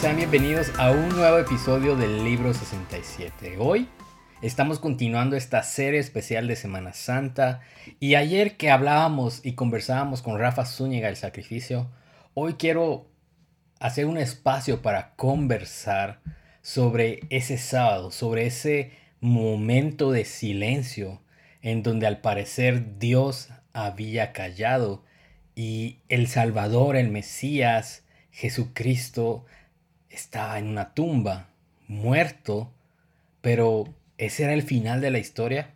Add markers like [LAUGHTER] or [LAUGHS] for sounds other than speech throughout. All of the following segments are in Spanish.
Sean bienvenidos a un nuevo episodio del Libro 67. Hoy estamos continuando esta serie especial de Semana Santa y ayer que hablábamos y conversábamos con Rafa Zúñiga el sacrificio, hoy quiero hacer un espacio para conversar sobre ese sábado, sobre ese momento de silencio en donde al parecer Dios había callado y el Salvador, el Mesías, Jesucristo estaba en una tumba, muerto, pero ese era el final de la historia.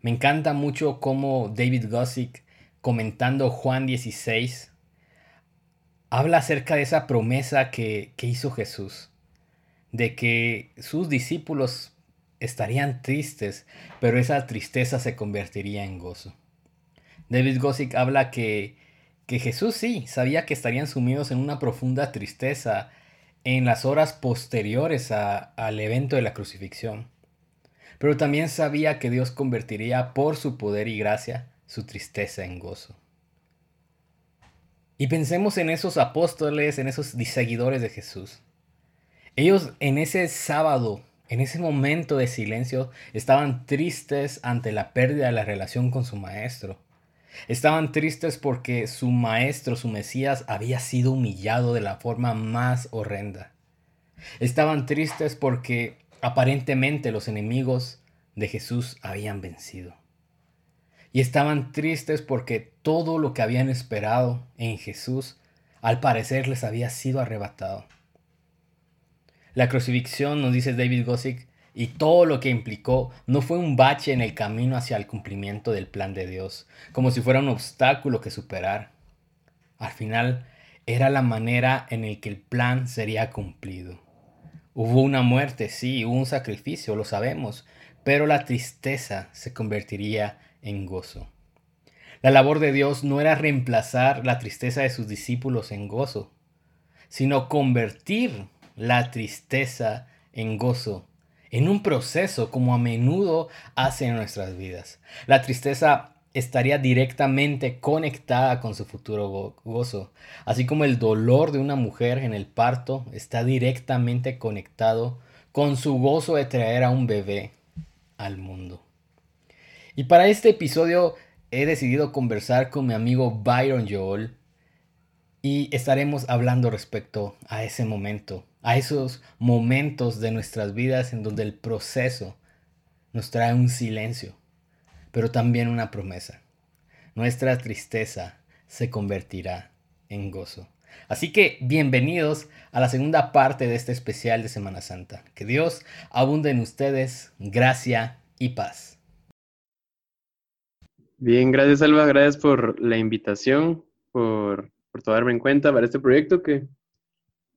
Me encanta mucho cómo David Gossick, comentando Juan 16, habla acerca de esa promesa que, que hizo Jesús, de que sus discípulos estarían tristes, pero esa tristeza se convertiría en gozo. David Gossick habla que que Jesús sí sabía que estarían sumidos en una profunda tristeza en las horas posteriores al evento de la crucifixión. Pero también sabía que Dios convertiría por su poder y gracia su tristeza en gozo. Y pensemos en esos apóstoles, en esos seguidores de Jesús. Ellos en ese sábado, en ese momento de silencio, estaban tristes ante la pérdida de la relación con su maestro. Estaban tristes porque su maestro, su Mesías, había sido humillado de la forma más horrenda. Estaban tristes porque aparentemente los enemigos de Jesús habían vencido. Y estaban tristes porque todo lo que habían esperado en Jesús al parecer les había sido arrebatado. La crucifixión, nos dice David Gossick, y todo lo que implicó no fue un bache en el camino hacia el cumplimiento del plan de Dios, como si fuera un obstáculo que superar. Al final, era la manera en la que el plan sería cumplido. Hubo una muerte, sí, hubo un sacrificio, lo sabemos, pero la tristeza se convertiría en gozo. La labor de Dios no era reemplazar la tristeza de sus discípulos en gozo, sino convertir la tristeza en gozo en un proceso como a menudo hace en nuestras vidas. La tristeza estaría directamente conectada con su futuro gozo, así como el dolor de una mujer en el parto está directamente conectado con su gozo de traer a un bebé al mundo. Y para este episodio he decidido conversar con mi amigo Byron Joel y estaremos hablando respecto a ese momento a esos momentos de nuestras vidas en donde el proceso nos trae un silencio, pero también una promesa. Nuestra tristeza se convertirá en gozo. Así que bienvenidos a la segunda parte de este especial de Semana Santa. Que Dios abunde en ustedes gracia y paz. Bien, gracias Alba, gracias por la invitación, por, por tomarme en cuenta para este proyecto que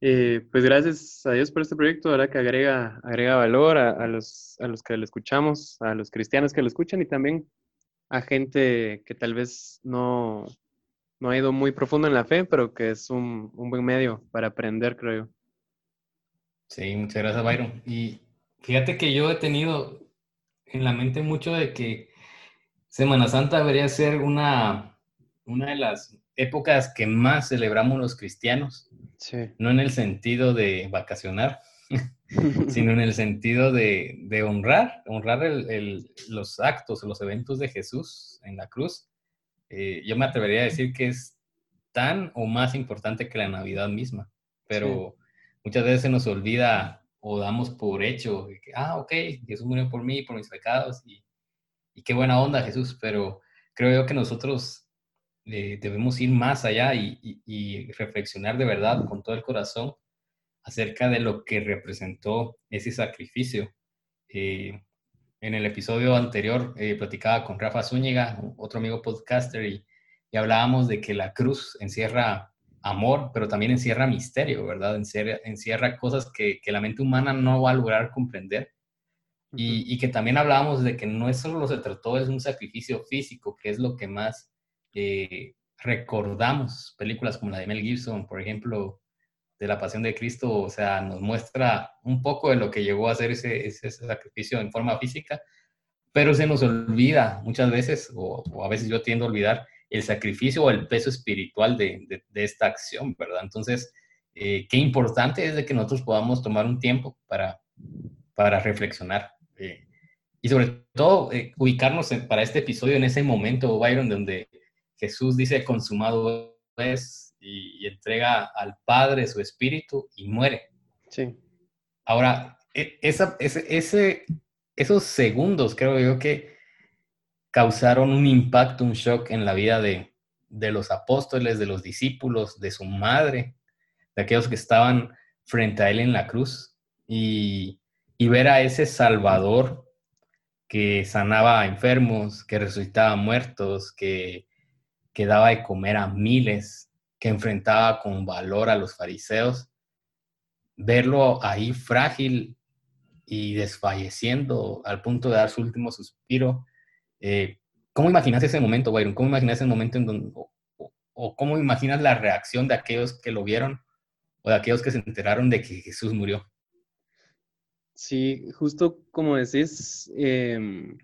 eh, pues gracias a Dios por este proyecto, ¿verdad? Que agrega, agrega valor a, los, a los que lo escuchamos, a los cristianos que lo escuchan y también a gente que tal vez no, no ha ido muy profundo en la fe, pero que es un, un buen medio para aprender, creo yo. Sí, muchas gracias, Byron. Y fíjate que yo he tenido en la mente mucho de que Semana Santa debería ser una, una de las épocas que más celebramos los cristianos. No en el sentido de vacacionar, [LAUGHS] sino en el sentido de, honrar, honrar los actos, los eventos de Jesús en la cruz. Eh, yo me atrevería a decir que es tan o más importante que la Navidad misma, pero muchas veces se nos olvida o damos por hecho que, ah, ok, Jesús murió por mí, por mis pecados, y, y qué buena onda Jesús, pero creo yo que nosotros eh, debemos ir más allá y, reflexionar de verdad con todo el corazón acerca de lo que representó ese sacrificio. Eh, en el episodio anterior eh, platicaba con Rafa Zúñiga, otro amigo podcaster, y, hablábamos de que la cruz encierra amor, pero también encierra misterio, ¿verdad? Encierra, encierra cosas que, la mente humana no va a lograr comprender. Y, y, que también hablábamos de que no es solo se trató de un sacrificio físico, que es lo que más eh, recordamos películas como la de Mel Gibson, por ejemplo, de la Pasión de Cristo, o sea, nos muestra un poco de lo que llegó a hacer ese, sacrificio en forma física, pero se nos olvida muchas veces, o, a veces yo tiendo a olvidar, el sacrificio o el peso espiritual de, esta acción, ¿verdad? Entonces, eh, qué importante es de que nosotros podamos tomar un tiempo para, reflexionar. Eh, y sobre todo, ubicarnos para este episodio en ese momento, Byron, donde Jesús dice, consumado es, y, y entrega al Padre su espíritu y muere. Sí. Ahora, e, esa, ese, ese, esos segundos creo yo que causaron un impacto, un shock en la vida de, de los apóstoles, de los discípulos, de su madre, de aquellos que estaban frente a él en la cruz y, y ver a ese Salvador que sanaba a enfermos, que resucitaba muertos, que, que daba de comer a miles, que enfrentaba con valor a los fariseos, verlo ahí frágil y desfalleciendo al punto de dar su último suspiro. Eh, ¿Cómo imaginas ese momento, Byron? ¿Cómo imaginas ese momento en donde, o, cómo imaginas la reacción de aquellos que lo vieron o de aquellos que se enteraron de que Jesús murió? Sí, justo como decís, em,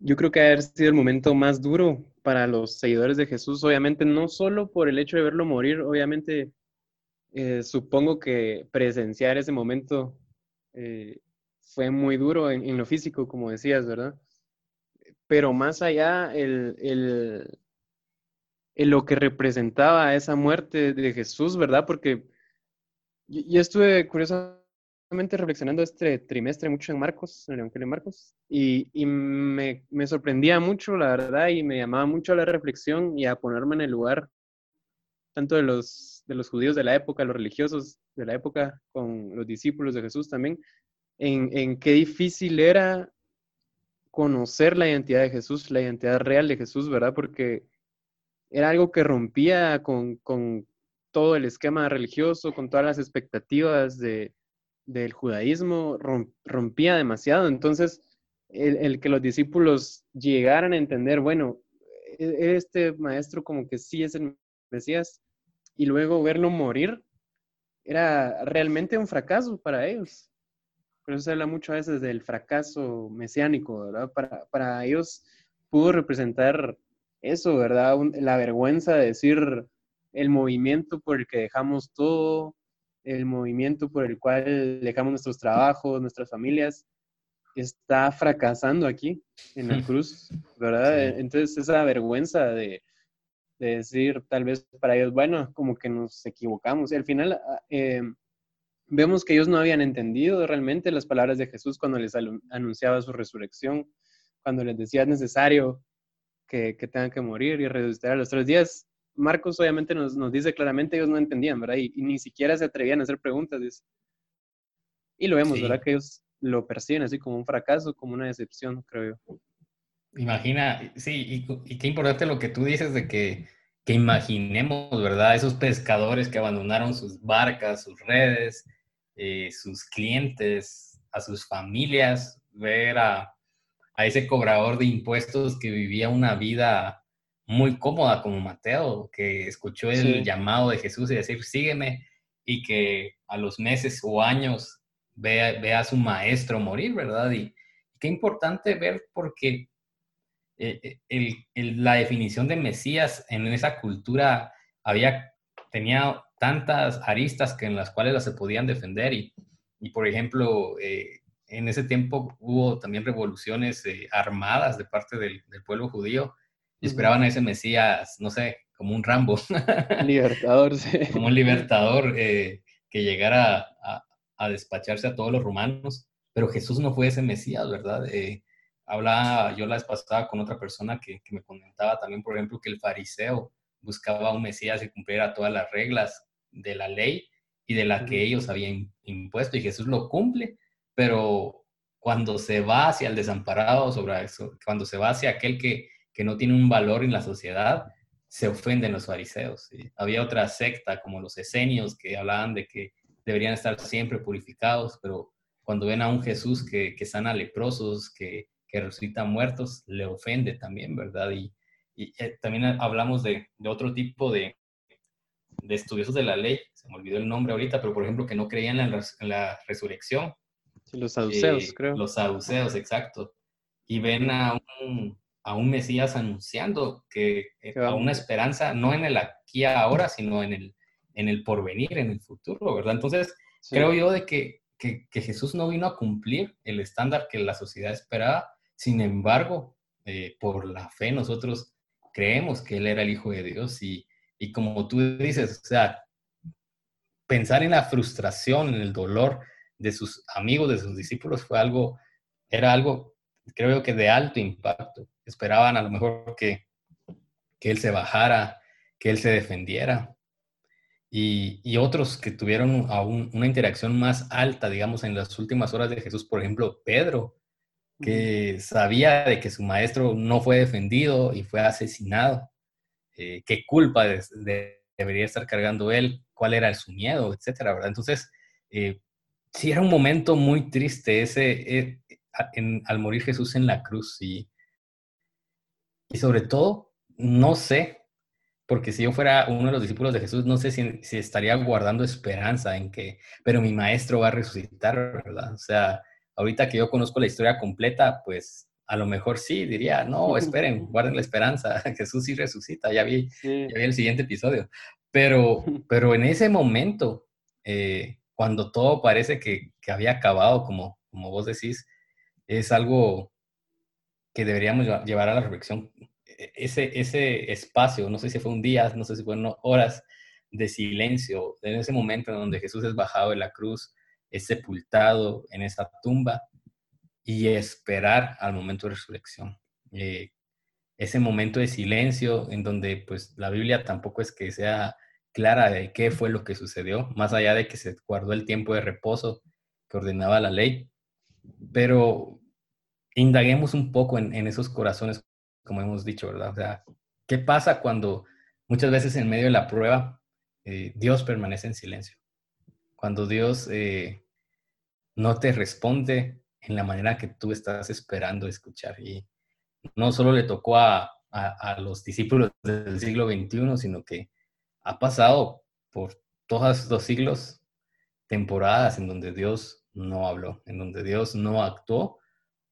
yo creo que ha sido el momento más duro para los seguidores de Jesús, obviamente no solo por el hecho de verlo morir, obviamente eh, supongo que presenciar ese momento eh, fue muy duro en, lo físico, como decías, ¿verdad? Pero más allá, el, el, lo que representaba esa muerte de Jesús, ¿verdad? Porque yo, estuve curiosamente reflexionando este trimestre mucho en Marcos, en el Evangelio Marcos, y, y me, me, sorprendía mucho, la verdad, y me llamaba mucho a la reflexión y a ponerme en el lugar tanto de los, de los judíos de la época, los religiosos de la época, con los discípulos de Jesús también, en, en qué difícil era conocer la identidad de Jesús, la identidad real de Jesús, ¿verdad? Porque era algo que rompía con, con todo el esquema religioso, con todas las expectativas de, del judaísmo rompía demasiado. Entonces, el, que los discípulos llegaran a entender, bueno, e, este maestro como que sí es el Mesías, y luego verlo morir, era realmente un fracaso para ellos. Por eso se habla mucho a veces del fracaso mesiánico, ¿verdad? Para, para ellos pudo representar eso, ¿verdad? la vergüenza de decir el movimiento por el que dejamos todo, el movimiento por el cual dejamos nuestros trabajos, nuestras familias, está fracasando aquí en la [LAUGHS] cruz, ¿verdad? Entonces esa vergüenza de, decir tal vez para ellos, bueno, como que nos equivocamos. Y al final ah, eh, vemos que ellos no habían entendido realmente las palabras de Jesús cuando les anunciaba su resurrección, cuando les decía es necesario que, que tengan que morir y resucitar a los tres días. Marcos obviamente nos, nos dice claramente, ellos no entendían, ¿verdad? Y, ni siquiera se atrevían a hacer preguntas. Y lo vemos, ¿verdad? Que ellos lo perciben así como un fracaso, como una decepción, creo yo. Imagina, sí, y, qué importante lo que tú dices de que, que imaginemos, ¿verdad? Esos pescadores que abandonaron sus barcas, sus redes, eh, sus clientes, a sus familias, ver a, a ese cobrador de impuestos que vivía una vida muy cómoda como Mateo, que escuchó el llamado de Jesús y decir, sígueme, y que a los meses o años ve, a su maestro morir, ¿verdad? Y, qué importante ver porque eh, eh, la definición de Mesías en esa cultura había, tenía tantas aristas que en las cuales las se podían defender y, y por ejemplo, eh, en ese tiempo hubo también revoluciones armadas de parte del, del pueblo judío y esperaban a ese Mesías, no sé, como un Rambo. [LAUGHS] Libertador, sí. Como un libertador eh, que llegara a, a, despacharse a todos los romanos. Pero Jesús no fue ese Mesías, ¿verdad? Eh, hablaba yo la vez pasada con otra persona que, que, me comentaba también, por ejemplo, que el fariseo buscaba un Mesías que cumpliera todas las reglas de la ley y de la que ellos habían impuesto. Y Jesús lo cumple, pero cuando se va hacia el desamparado, sobre eso, cuando se va hacia aquel que que no tiene un valor en la sociedad, se ofenden los fariseos. Había otra secta como los esenios que hablaban de que deberían estar siempre purificados, pero cuando ven a un Jesús que, que sana leprosos, que, que resucita muertos, le ofende también, ¿verdad? Y, y eh, también hablamos de, de otro tipo de, de, estudiosos de la ley, se me olvidó el nombre ahorita, pero por ejemplo que no creían en la, resurrección. los saduceos, eh, creo. Los saduceos, exacto. Y ven a un, a un Mesías anunciando que, eh, a una esperanza, no en el aquí ahora, sino en el, en el porvenir, en el futuro, ¿verdad? Entonces, creo yo de que, que, Jesús no vino a cumplir el estándar que la sociedad esperaba, sin embargo, eh, por la fe nosotros creemos que Él era el Hijo de Dios y, y como tú dices, o sea, pensar en la frustración, en el dolor de sus amigos, de sus discípulos, fue algo, era algo, creo que de alto impacto. Esperaban a lo mejor que, que Él se bajara, que Él se defendiera. Y, otros que tuvieron aún una interacción más alta, digamos, en las últimas horas de Jesús, por ejemplo, Pedro, que sabía de que su maestro no fue defendido y fue asesinado. Eh, ¿Qué culpa debería estar cargando él? ¿Cuál era su miedo? Etcétera, ¿verdad? Entonces, eh, sí era un momento muy triste ese, eh, al morir Jesús en la cruz y, y sobre todo, no sé, porque si yo fuera uno de los discípulos de Jesús, no sé si, si, estaría guardando esperanza en que, pero mi maestro va a resucitar, ¿verdad? O sea, ahorita que yo conozco la historia completa, pues a lo mejor sí, diría, no, [LAUGHS] esperen, guarden la esperanza, [LAUGHS] Jesús sí resucita, ya vi, ya vi el siguiente episodio. Pero, [LAUGHS] pero en ese momento, eh, cuando todo parece que, que, había acabado, como, como vos decís, es algo que deberíamos llevar a la reflexión. E, ese, ese espacio, no sé si fue un día, no sé si fueron horas de silencio, en ese momento en donde Jesús es bajado de la cruz, es sepultado en esa tumba y esperar al momento de resurrección. Eh, ese momento de silencio en donde pues la Biblia tampoco es que sea clara de qué fue lo que sucedió, más allá de que se guardó el tiempo de reposo que ordenaba la ley. Pero indaguemos un poco en, esos corazones, como hemos dicho, ¿verdad? O sea, ¿qué pasa cuando muchas veces en medio de la prueba eh, Dios permanece en silencio? Cuando Dios eh, no te responde en la manera que tú estás esperando escuchar. Y no solo le tocó a, los discípulos del siglo XXI, sino que ha pasado por todos estos siglos temporadas en donde Dios no habló, en donde Dios no actuó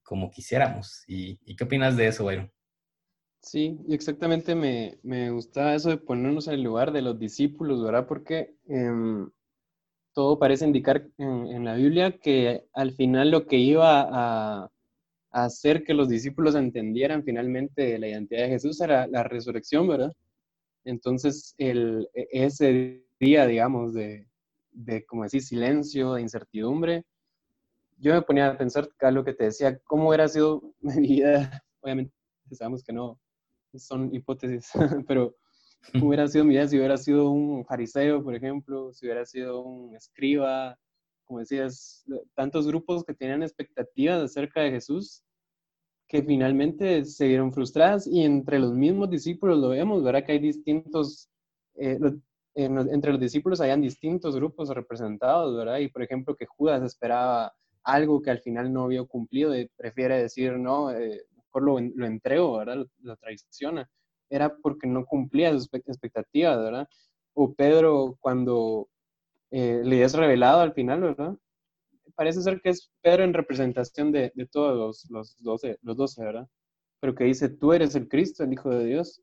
como quisiéramos. ¿Y, qué opinas de eso, Byron? Sí, exactamente me, me gusta eso de ponernos en el lugar de los discípulos, ¿verdad? Porque em, todo parece indicar en, la Biblia que al final lo que iba a, hacer que los discípulos entendieran finalmente la identidad de Jesús era la resurrección, ¿verdad? Entonces, el, e, ese día, digamos, de, de, como decir, silencio, de incertidumbre, yo me ponía a pensar, lo que te decía, cómo hubiera sido [LAUGHS] mi vida, obviamente sabemos que no, son hipótesis, [LAUGHS] pero hubiera sido mi vida si hubiera sido un fariseo, por ejemplo, si hubiera sido un escriba, como decías, tantos grupos que tenían expectativas acerca de Jesús que finalmente se vieron frustradas y entre los mismos discípulos lo vemos, ¿verdad? Que hay distintos, eh, entre los discípulos hayan distintos grupos representados, ¿verdad? Y por ejemplo que Judas esperaba algo que al final no vio cumplido y prefiere decir, no, eh, mejor lo, lo entrego, ¿verdad? Lo, lo traiciona era porque no cumplía sus expectativas, ¿verdad? O Pedro cuando eh, le es revelado al final, ¿verdad? Parece ser que es Pedro en representación de, todos los, los, 12, los ¿verdad? Pero que dice, tú eres el Cristo, el Hijo de Dios.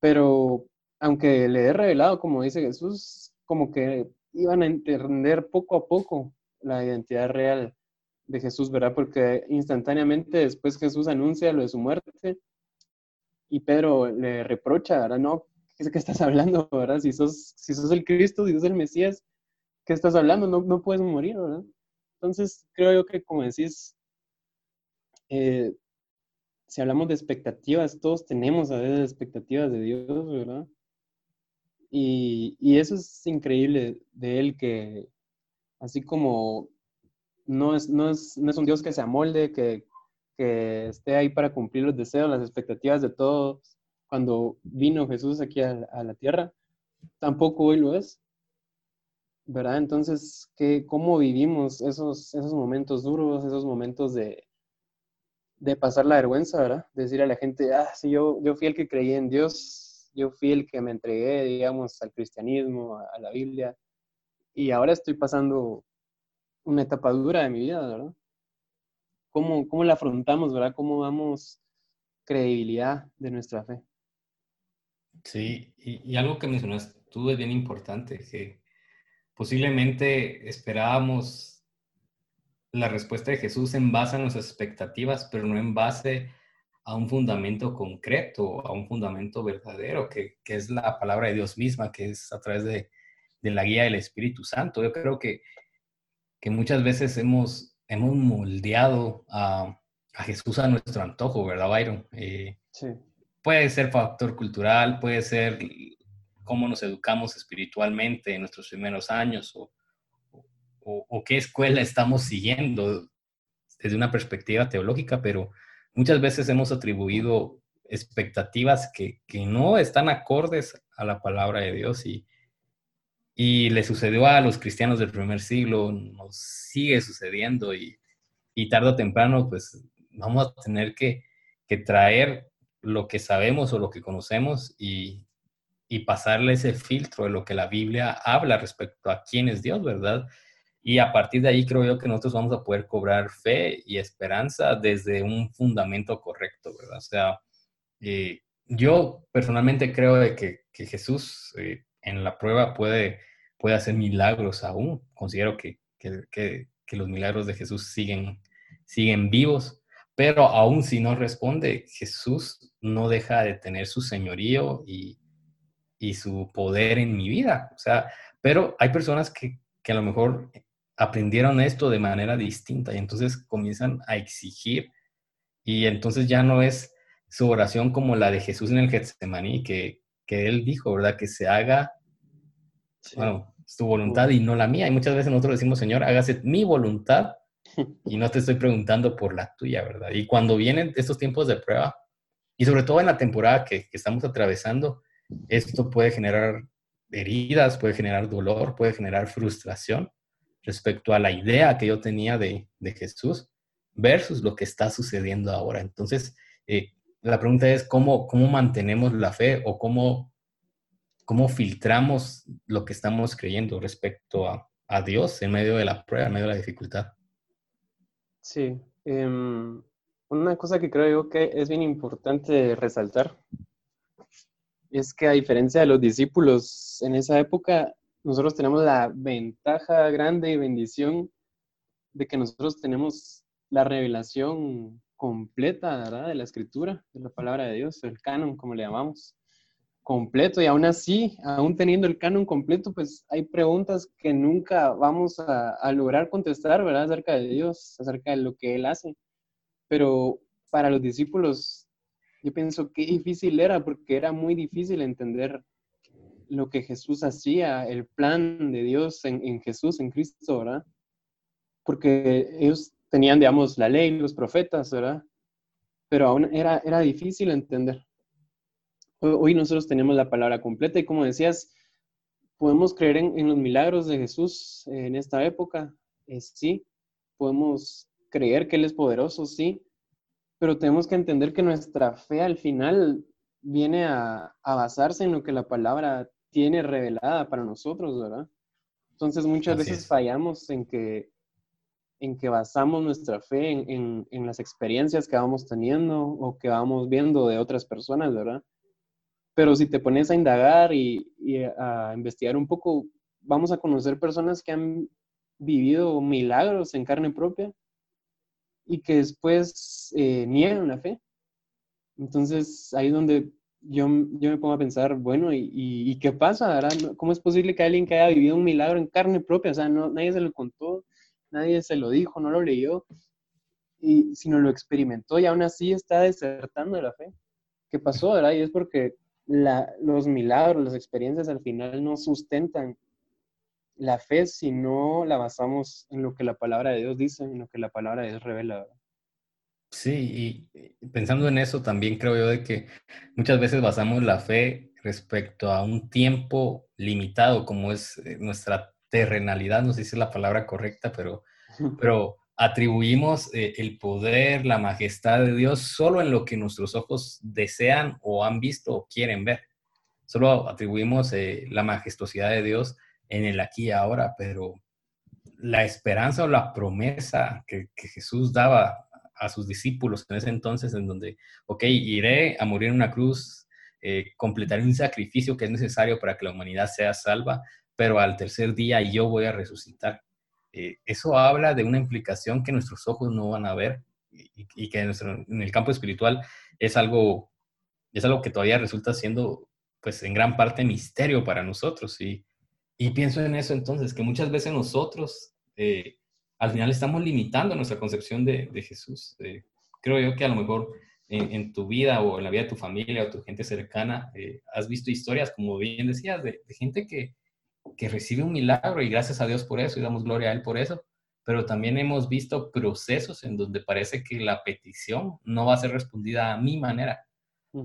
Pero aunque le es revelado, como dice Jesús, como que iban a entender poco a poco la identidad real de Jesús, ¿verdad? Porque instantáneamente después Jesús anuncia lo de su muerte, y Pedro le reprocha, ¿verdad? No, ¿qué, qué estás hablando, [LAUGHS] verdad? Si sos, si sos el Cristo, si sos el Mesías, ¿qué estás hablando? No, no puedes morir, ¿verdad? Entonces, creo yo que como decís, eh, si hablamos de expectativas, todos tenemos a veces expectativas de Dios, ¿verdad? Y, y, eso es increíble de Él, que así como no es, no es, no es un Dios que se amolde, que, que esté ahí para cumplir los deseos, las expectativas de todos cuando vino Jesús aquí a, la tierra, tampoco hoy lo es. ¿Verdad? Entonces, ¿qué, ¿cómo vivimos esos, esos momentos duros, esos momentos de, de pasar la vergüenza, ¿verdad? Decir a la gente, ah, sí, yo, yo fui el que creí en Dios, yo fui el que me entregué, digamos, al cristianismo, a, a la Biblia, y ahora estoy pasando una etapa dura de mi vida, ¿verdad? cómo, cómo la afrontamos, ¿verdad? ¿Cómo damos credibilidad de nuestra fe? Sí, y, algo que mencionaste, tú es bien importante, que posiblemente esperábamos la respuesta de Jesús en base a nuestras expectativas, pero no en base a un fundamento concreto, a un fundamento verdadero, que, que es la palabra de Dios misma, que es a través de, de la guía del Espíritu Santo. Yo creo que, que muchas veces hemos, hemos moldeado a, a Jesús a nuestro antojo, ¿verdad, Byron? Eh, sí. Puede ser factor cultural, puede ser cómo nos educamos espiritualmente en nuestros primeros años o, o, o qué escuela estamos siguiendo desde una perspectiva teológica, pero muchas veces hemos atribuido expectativas que, que, no están acordes a la palabra de Dios y, y le sucedió a los cristianos del primer siglo, nos sigue sucediendo y, y tarde o temprano pues vamos a tener que, que, traer lo que sabemos o lo que conocemos y, y pasarle ese filtro de lo que la Biblia habla respecto a quién es Dios, ¿verdad? Y a partir de ahí creo yo que nosotros vamos a poder cobrar fe y esperanza desde un fundamento correcto, ¿verdad? O sea, eh, yo personalmente creo de que, que Jesús eh, en la prueba puede, puede hacer milagros aún. Considero que, que, que, los milagros de Jesús siguen, siguen vivos, pero aún si no responde, Jesús no deja de tener su señorío y, y su poder en mi vida. O sea, pero hay personas que, que a lo mejor aprendieron esto de manera distinta y entonces comienzan a exigir y entonces ya no es su oración como la de Jesús en el Getsemaní, que, que él dijo, ¿verdad? Que se haga, bueno, su voluntad y no la mía. Y muchas veces nosotros decimos, Señor, hágase mi voluntad [LAUGHS] y no te estoy preguntando por la tuya, ¿verdad? Y cuando vienen estos tiempos de prueba, y sobre todo en la temporada que, que estamos atravesando, esto puede generar heridas, puede generar dolor, puede generar frustración respecto a la idea que yo tenía de, Jesús versus lo que está sucediendo ahora. Entonces, eh, la pregunta es cómo, cómo mantenemos la fe o cómo, cómo filtramos lo que estamos creyendo respecto a, Dios en medio de la prueba, en medio de la dificultad. Sí, em, una cosa que creo yo que es bien importante resaltar es que a diferencia de los discípulos en esa época, nosotros tenemos la ventaja grande y bendición de que nosotros tenemos la revelación completa ¿verdad? de la escritura, de la palabra de Dios, el canon, como le llamamos, completo. Y aún así, aún teniendo el canon completo, pues hay preguntas que nunca vamos a, lograr contestar, ¿verdad? Acerca de Dios, acerca de lo que Él hace. Pero para los discípulos, yo pienso que difícil era, porque era muy difícil entender lo que Jesús hacía, el plan de Dios en, Jesús, en Cristo, ¿verdad? Porque ellos tenían, digamos, la ley, los profetas, ¿verdad? Pero aún era, era difícil entender. Hoy nosotros tenemos la palabra completa y como decías, podemos creer en, los milagros de Jesús en esta época, sí, podemos creer que Él es poderoso, sí, pero tenemos que entender que nuestra fe al final viene a, a, basarse en lo que la palabra tiene revelada para nosotros, ¿verdad? Entonces muchas veces fallamos en que, en que basamos nuestra fe en, en, las experiencias que vamos teniendo o que vamos viendo de otras personas, ¿verdad? Pero si te pones a indagar y, a investigar un poco, vamos a conocer personas que han vivido milagros en carne propia y que después eh, niegan la fe. Entonces, ahí es donde yo, yo me pongo a pensar, bueno, ¿y, y, qué pasa? ¿Cómo es posible que alguien que haya vivido un milagro en carne propia, o sea, no, nadie se lo contó, nadie se lo dijo, no lo leyó, y, sino lo experimentó y aún así está desertando de la fe? ¿Qué pasó, verdad? Y es porque la, los milagros, las experiencias al final no sustentan la fe si no la basamos en lo que la palabra de Dios dice, en lo que la palabra de Dios revela. Sí, y pensando en eso también creo yo de que muchas veces basamos la fe respecto a un tiempo limitado, como es eh, nuestra terrenalidad, no sé si es la palabra correcta, pero, [LAUGHS] pero atribuimos eh, el poder, la majestad de Dios solo en lo que nuestros ojos desean o han visto o quieren ver. Solo atribuimos eh, la majestuosidad de Dios en el aquí y ahora, pero la esperanza o la promesa que, Jesús daba a sus discípulos en ese entonces, en donde, ok, iré a morir en una cruz, eh, completaré un sacrificio que es necesario para que la humanidad sea salva, pero al tercer día yo voy a resucitar. Eh, eso habla de una implicación que nuestros ojos no van a ver y, que en, el campo espiritual es algo, es algo que todavía resulta siendo, pues en gran parte, misterio para nosotros. Y, y pienso en eso entonces, que muchas veces nosotros eh, al final estamos limitando nuestra concepción de, Jesús. Eh, creo yo que a lo mejor en, tu vida o en la vida de tu familia o tu gente cercana has visto historias, como bien decías, de gente que, que recibe un milagro y gracias a Dios por eso y damos gloria a Él por eso, pero también hemos visto procesos en donde parece que la petición no va a ser respondida a mi manera,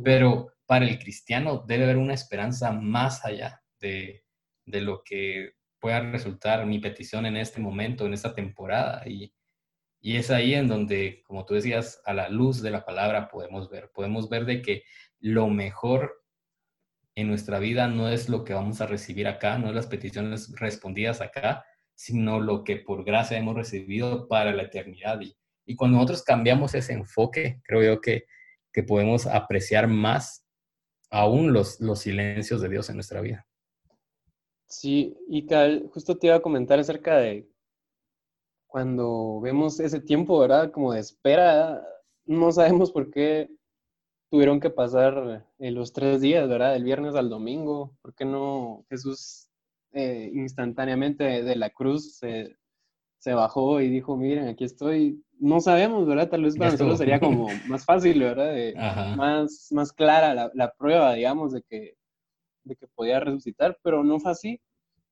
pero para el cristiano debe haber una esperanza más allá de, de lo que pueda resultar mi petición en este momento, en esta temporada. Y, y es ahí en donde, como tú decías, a la luz de la palabra podemos ver, podemos ver de que lo mejor en nuestra vida no es lo que vamos a recibir acá, no es las peticiones respondidas acá, sino lo que por gracia hemos recibido para la eternidad. Y, y cuando nosotros cambiamos ese enfoque, creo yo que, que podemos apreciar más aún los, los silencios de Dios en nuestra vida. Sí, y Cal, justo te iba a comentar acerca de cuando vemos ese tiempo, ¿verdad? Como de espera, no sabemos por qué tuvieron que pasar eh, los tres días, ¿verdad? Del viernes al domingo. ¿Por qué no Jesús eh, instantáneamente de la cruz se, bajó y dijo, miren, aquí estoy? No sabemos, ¿verdad? Tal vez para nosotros sería como [LAUGHS] más fácil, ¿verdad? más, más clara la, prueba, digamos, de que, de que podía resucitar, pero no fue así.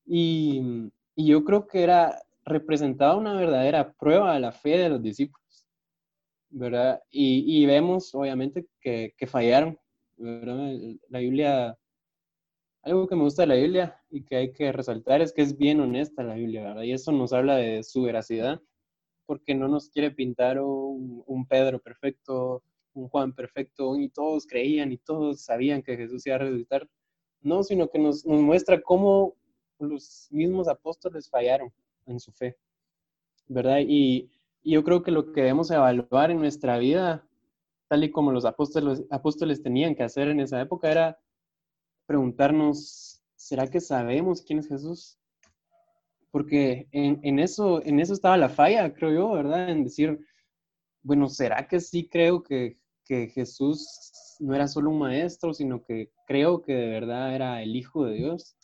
Y, y yo creo que era, representaba una verdadera prueba de la fe de los discípulos. ¿Verdad? Y, vemos, obviamente, que, fallaron, ¿verdad? La Biblia, algo que me gusta de la Biblia y que hay que resaltar es que es bien honesta la Biblia. Y eso nos habla de su veracidad, porque no nos quiere pintar un, Pedro perfecto, un Juan perfecto, y todos creían y todos sabían que Jesús iba a resucitar. No, sino que nos, nos muestra cómo los mismos apóstoles fallaron en su fe, ¿verdad? Y, y yo creo que lo que debemos evaluar en nuestra vida, tal y como los apóstoles, apóstoles tenían que hacer en esa época, era preguntarnos, ¿será que sabemos quién es Jesús? Porque en, eso, en eso estaba la falla, creo yo, ¿verdad? En decir, bueno, ¿será que sí creo que, que Jesús no era solo un maestro, sino que creo que de verdad era el Hijo de Dios?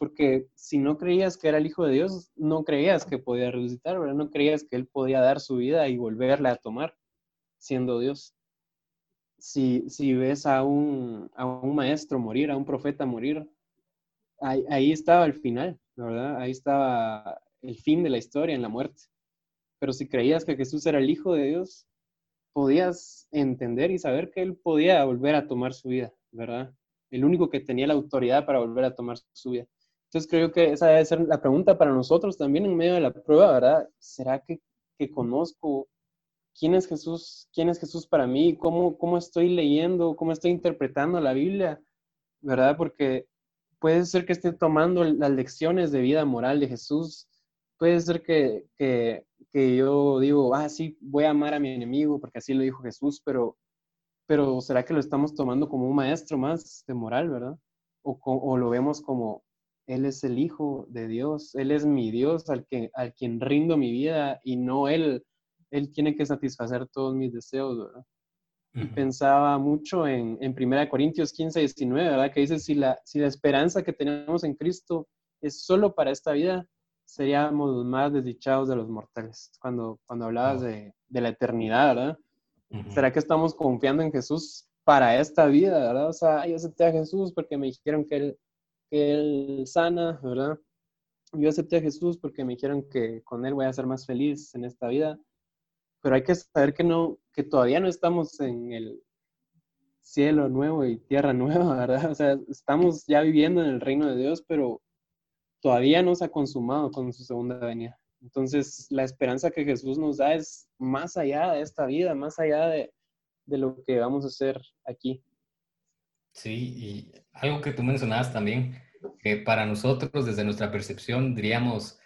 Porque si no creías que era el Hijo de Dios, no creías que podía resucitar, ¿verdad? No creías que Él podía dar su vida y volverla a tomar siendo Dios. Si, si ves a un, a un maestro morir, a un profeta morir, ahí, ahí estaba el final, ¿verdad? Ahí estaba el fin de la historia en la muerte. Pero si creías que Jesús era el Hijo de Dios, podías entender y saber que Él podía volver a tomar su vida, ¿verdad? El único que tenía la autoridad para volver a tomar su vida. Entonces creo que esa debe ser la pregunta para nosotros también en medio de la prueba, ¿verdad? ¿Será que, que conozco quién es Jesús? ¿Quién es Jesús para mí? ¿Cómo, ¿Cómo estoy leyendo? ¿Cómo estoy interpretando la Biblia? ¿Verdad? Porque puede ser que esté tomando las lecciones de vida moral de Jesús. Puede ser que, que, que yo digo, ah, sí, voy a amar a mi enemigo porque así lo dijo Jesús, pero, pero ¿será que lo estamos tomando como un maestro más de moral, verdad? O, o lo vemos como, él es el Hijo de Dios, Él es mi Dios al, que, al quien rindo mi vida y no Él. Él tiene que satisfacer todos mis deseos, ¿verdad? Pensaba mucho en, en 1 Corintios 15, 19, ¿verdad? Que dice, si la, si la esperanza que tenemos en Cristo es solo para esta vida, seríamos los más desdichados de los mortales. Cuando, cuando hablabas de, de, la eternidad, ¿verdad? ¿Será que estamos confiando en Jesús para esta vida, ¿verdad? O sea, yo acepté a Jesús porque me dijeron que Él que Él sana, ¿verdad? Yo acepté a Jesús porque me dijeron que con Él voy a ser más feliz en esta vida, pero hay que saber que, no, que todavía no estamos en el cielo nuevo y tierra [LAUGHS] nueva, ¿verdad? O sea, estamos ya viviendo en el reino de Dios, pero todavía no se ha consumado con su segunda venida. Entonces, la esperanza que Jesús nos da es más allá de esta vida, más allá de, de lo que vamos a hacer aquí. Sí, y algo que tú mencionabas también, que para nosotros, desde nuestra percepción, diríamos,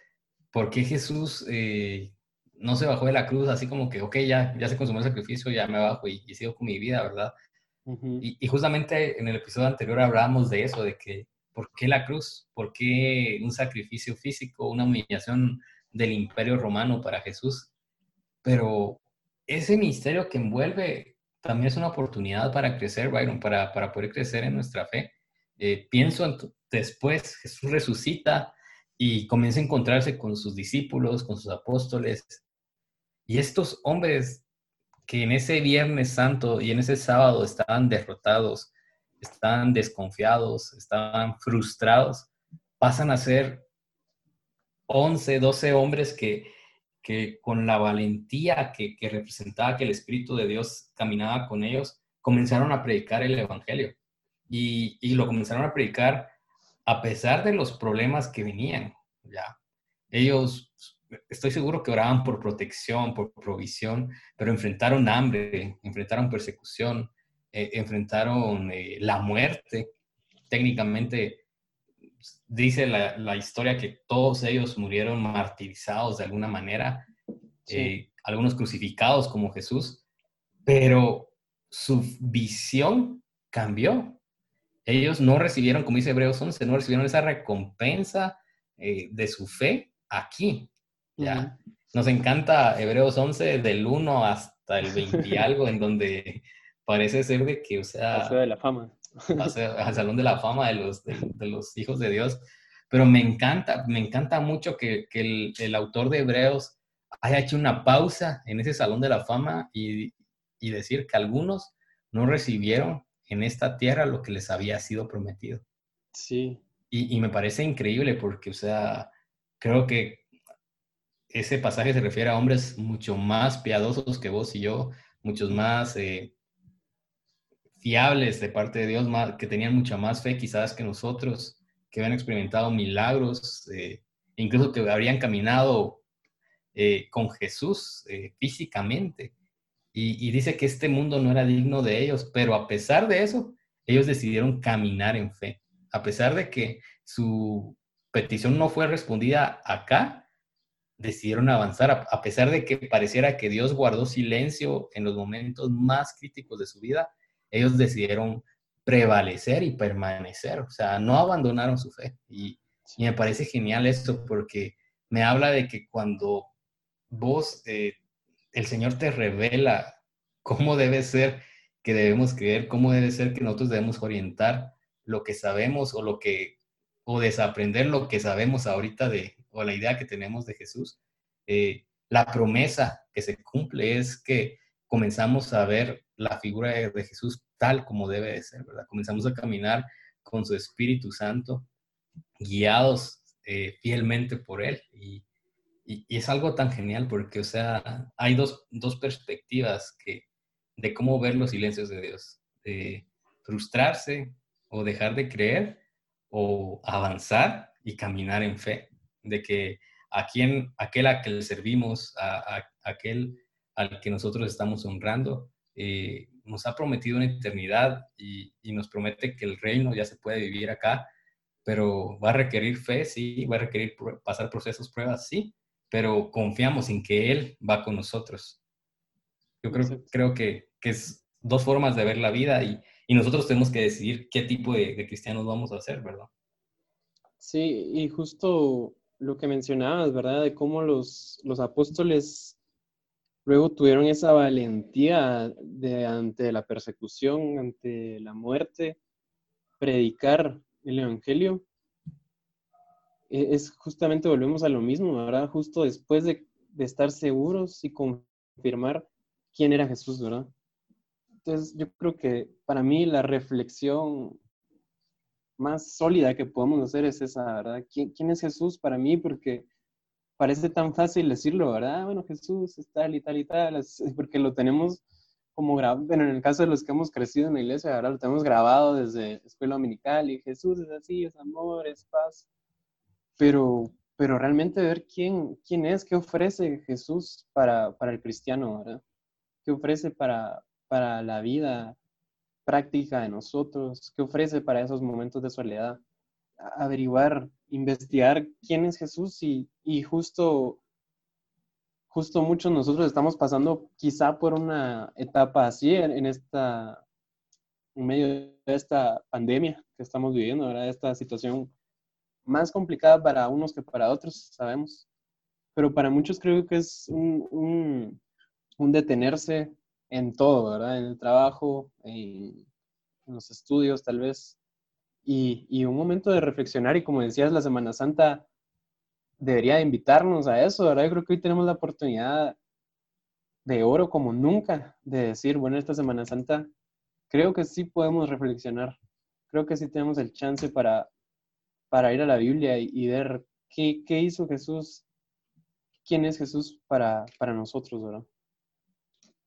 ¿por qué Jesús eh, no se bajó de la cruz así como que, ok, ya, ya se consumó el sacrificio, ya me bajo y, sigo con mi vida, ¿verdad? y, justamente en el episodio anterior hablábamos de eso, de que ¿por qué la cruz? ¿Por qué un sacrificio físico, una humillación del imperio romano para Jesús? Pero ese misterio que envuelve también es una oportunidad para crecer, Byron, para, para poder crecer en nuestra fe. Eh, pienso después, Jesús resucita y comienza a encontrarse con sus discípulos, con sus apóstoles. Y estos hombres que en ese Viernes Santo y en ese sábado estaban derrotados, estaban desconfiados, estaban frustrados, pasan a ser 11, 12 hombres que, que con la valentía que, representaba que el Espíritu de Dios caminaba con ellos, comenzaron a predicar el Evangelio. Y, y lo comenzaron a predicar a pesar de los problemas que venían. Ya. Ellos estoy seguro que oraban por protección, por provisión, pero enfrentaron hambre, enfrentaron persecución, eh, enfrentaron eh, la muerte. Técnicamente dice la, historia que todos ellos murieron martirizados de alguna manera, eh, algunos crucificados como Jesús, pero su visión cambió. Ellos no recibieron, como dice Hebreos 11, no recibieron esa recompensa de su fe aquí, ¿ya? Nos encanta Hebreos 11 del 1 hasta el 20 y algo, en donde parece ser de que, o sea... De la fama. [LAUGHS] al Salón de la Fama de los, de, los hijos de Dios. Pero me encanta, me encanta mucho que, que el, el, autor de Hebreos haya hecho una pausa en ese Salón de la Fama y, y decir que algunos no recibieron en esta tierra lo que les había sido prometido. Sí. Y, y, me parece increíble porque, o sea, creo que ese pasaje se refiere a hombres mucho más piadosos que vos y yo, muchos más eh, fiables de parte de Dios, que tenían mucha más fe quizás que nosotros, que habían experimentado milagros, eh, incluso que habrían caminado eh, con Jesús físicamente. Y, y dice que este mundo no era digno de ellos, pero a pesar de eso, ellos decidieron caminar en fe. A pesar de que su petición no fue respondida acá, decidieron avanzar, a, pesar de que pareciera que Dios guardó silencio en los momentos más críticos de su vida, ellos decidieron prevalecer y permanecer, o sea, no abandonaron su fe. Y, me parece genial esto porque me habla de que cuando vos, eh, el Señor te revela cómo debe ser que debemos creer, cómo debe ser que nosotros debemos orientar lo que sabemos o lo que, o desaprender lo que sabemos ahorita de, o la idea que tenemos de Jesús, eh, la promesa que se cumple es que comenzamos a ver la figura de, Jesús tal como debe de ser, ¿verdad? Comenzamos a caminar con su Espíritu Santo, guiados eh, fielmente por Él. Y, es algo tan genial porque, o sea, hay dos, dos perspectivas que, de cómo ver los silencios de Dios. De frustrarse o dejar de creer o avanzar y caminar en fe de que a quien, aquel a que le servimos, a, aquel al que nosotros estamos honrando, eh, nos ha prometido una eternidad y, nos promete que el reino ya se puede vivir acá, pero va a requerir fe, sí, va a requerir pasar procesos, pruebas, sí, pero confiamos en que Él va con nosotros. Yo creo, creo que, que es dos formas de ver la vida y, y nosotros tenemos que decidir qué tipo de, de cristianos vamos a ser, ¿verdad? Sí, y justo lo que mencionabas, ¿verdad? De cómo los, los apóstoles luego tuvieron esa valentía de ante la persecución, ante la muerte, predicar el Evangelio. E, es justamente, volvemos a lo mismo, ¿verdad? Justo después de, de estar seguros y confirmar quién era Jesús, ¿verdad? Entonces, yo creo que para mí la reflexión más sólida que podemos hacer es esa, ¿verdad? ¿Quién, es Jesús para mí? Porque parece tan fácil decirlo, ¿verdad? Bueno, Jesús es tal y tal y tal, porque lo tenemos como grabado, bueno, en el caso de los que hemos crecido en la iglesia, ahora lo tenemos grabado desde escuela dominical y Jesús es así, es amor, es paz, pero, pero realmente ver quién, quién es, qué ofrece Jesús para, para el cristiano, ¿verdad? ¿Qué ofrece para, para la vida práctica de nosotros, qué ofrece para esos momentos de soledad. Averiguar, investigar quién es Jesús y, y justo, justo muchos nosotros estamos pasando quizá por una etapa así en, esta, en medio de esta pandemia que estamos viviendo, ¿verdad? Esta situación más complicada para unos que para otros, sabemos. Pero para muchos creo que es un, un, detenerse en todo, ¿verdad? En el trabajo, en, los estudios tal vez, y, y, un momento de reflexionar y como decías, la Semana Santa debería invitarnos a eso, ¿verdad? Yo creo que hoy tenemos la oportunidad de oro como nunca de decir, bueno, esta Semana Santa creo que sí podemos reflexionar, creo que sí tenemos el chance para, para ir a la Biblia y, ver qué, qué, hizo Jesús, quién es Jesús para, para nosotros, ¿verdad?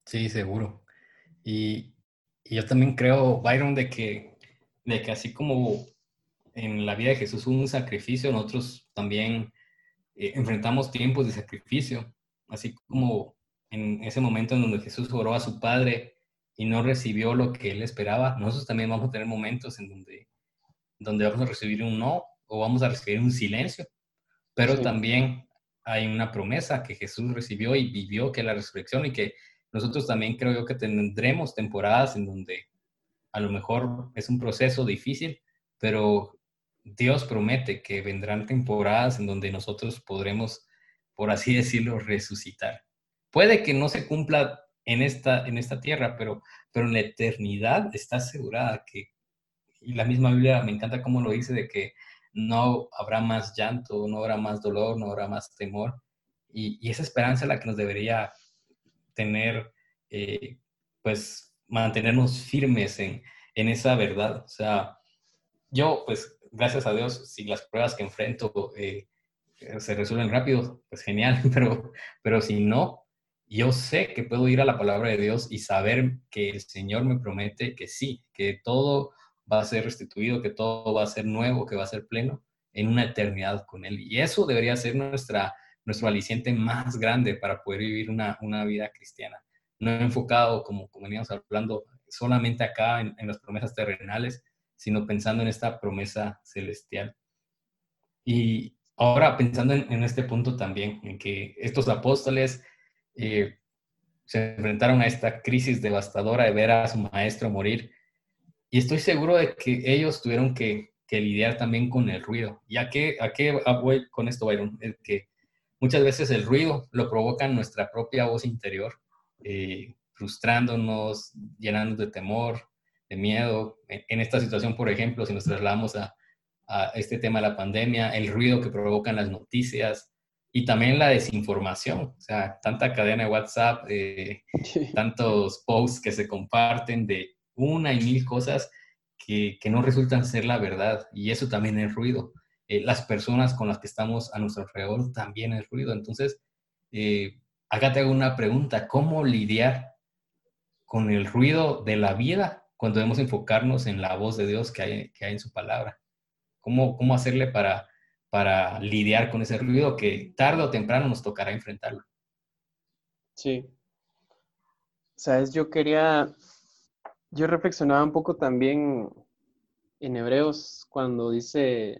Sí, seguro. Y, y, yo también creo, Byron, de que, de que así como en la vida de Jesús hubo un sacrificio, nosotros también eh, enfrentamos tiempos de sacrificio, así como en ese momento en donde Jesús oró a su Padre y no recibió lo que él esperaba, nosotros también vamos a tener momentos en donde, donde vamos a recibir un no o vamos a recibir un silencio, pero también hay una promesa que Jesús recibió y vivió, que es la resurrección y que nosotros también creo yo que tendremos temporadas en donde a lo mejor es un proceso difícil, pero Dios promete que vendrán temporadas en donde nosotros podremos, por así [LAUGHS] decirlo, resucitar. Puede que no se cumpla en esta, en esta tierra, pero, pero en la eternidad está asegurada que, y la misma Biblia me encanta cómo lo dice, de que no habrá más llanto, no habrá más dolor, no habrá más temor. Y, esa esperanza es la que nos debería tener, eh, pues mantenernos firmes en, en esa verdad. O sea, yo pues gracias a Dios, si las pruebas que enfrento eh, se resuelven rápido, pues genial, [LAUGHS] pero, pero si no, yo sé que puedo ir a la palabra de Dios y saber que el Señor me promete que sí, que todo va a ser restituido, que todo va a ser nuevo, que va a ser pleno en una eternidad con Él. Y eso debería ser nuestra, nuestro aliciente más grande para poder vivir una, una vida cristiana. No enfocado, como, como veníamos hablando, solamente acá en, las promesas terrenales, sino pensando en esta promesa celestial. Y ahora pensando en, este punto también, en que estos apóstoles eh, se enfrentaron a esta crisis devastadora de ver a su maestro morir, y estoy seguro de que ellos tuvieron que, lidiar también con el ruido. ¿Y a qué, a qué voy con esto, Byron? Es que muchas veces el ruido lo provoca nuestra propia voz interior, eh, frustrándonos, llenándonos de temor, de miedo. En, esta situación, por ejemplo, si nos trasladamos a, este tema de la pandemia, el ruido que provocan las noticias y también la desinformación, o sea, tanta cadena de WhatsApp, eh, tantos posts que se comparten de una y mil cosas que, no resultan ser la verdad y eso también es ruido. Eh, las personas con las que estamos a nuestro alrededor también es ruido. Entonces, eh, acá te hago una pregunta, ¿cómo lidiar con el ruido de la vida cuando debemos enfocarnos en la voz de Dios que hay, que hay en su palabra. ¿Cómo, cómo hacerle para, para lidiar con ese ruido que tarde o temprano nos tocará enfrentarlo? Sí. Sabes, yo quería, yo reflexionaba un poco también en Hebreos cuando dice,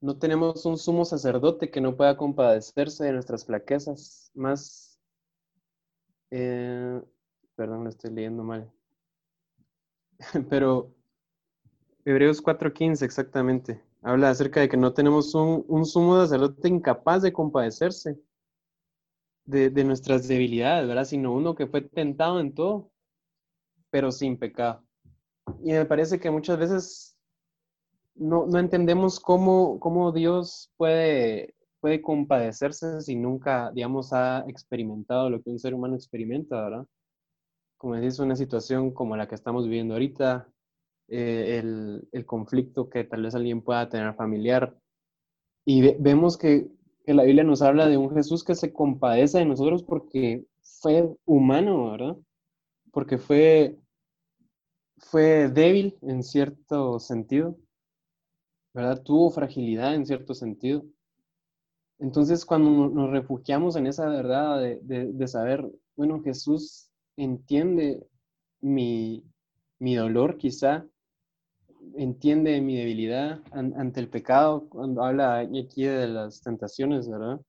no tenemos un sumo sacerdote que no pueda compadecerse de nuestras flaquezas, más, eh, perdón, lo estoy leyendo mal. [LAUGHS] Pero Hebreos 4.15 exactamente. Habla acerca de que no tenemos un, un sumo sacerdote incapaz de compadecerse de, de, nuestras debilidades, ¿verdad? Sino uno que fue tentado en todo, pero sin pecado. Y me parece que muchas veces no, no entendemos cómo, cómo Dios puede, puede compadecerse si nunca, digamos, ha experimentado lo que un ser humano experimenta, ¿verdad? como decís, una situación como la que estamos viviendo ahorita, eh, el, el, conflicto que tal vez alguien pueda tener familiar. Y vemos que, que, la Biblia nos habla de un Jesús que se compadece de nosotros porque fue humano, ¿verdad? Porque fue, fue débil en cierto sentido, ¿verdad? Tuvo fragilidad en cierto sentido. Entonces, cuando nos refugiamos en esa verdad de, de, saber, bueno, Jesús entiende mi, dolor quizá, entiende mi debilidad ante el pecado, cuando habla aquí de las tentaciones, ¿verdad?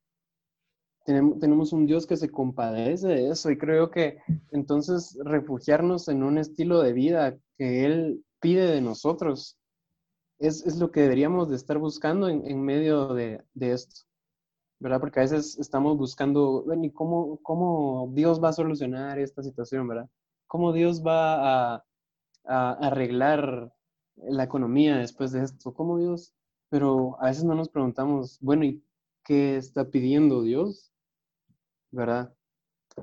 tenemos, un Dios que se compadece de eso y creo que entonces refugiarnos en un estilo de vida que Él pide de nosotros es, lo que deberíamos de estar buscando en, medio de, esto, ¿verdad? Porque a veces estamos buscando, bueno, ¿y cómo, cómo Dios va a solucionar esta situación, verdad? ¿Cómo Dios va a, a arreglar la economía después de esto? ¿Cómo Dios? Pero a veces no nos preguntamos, bueno, ¿y qué está pidiendo Dios? ¿verdad?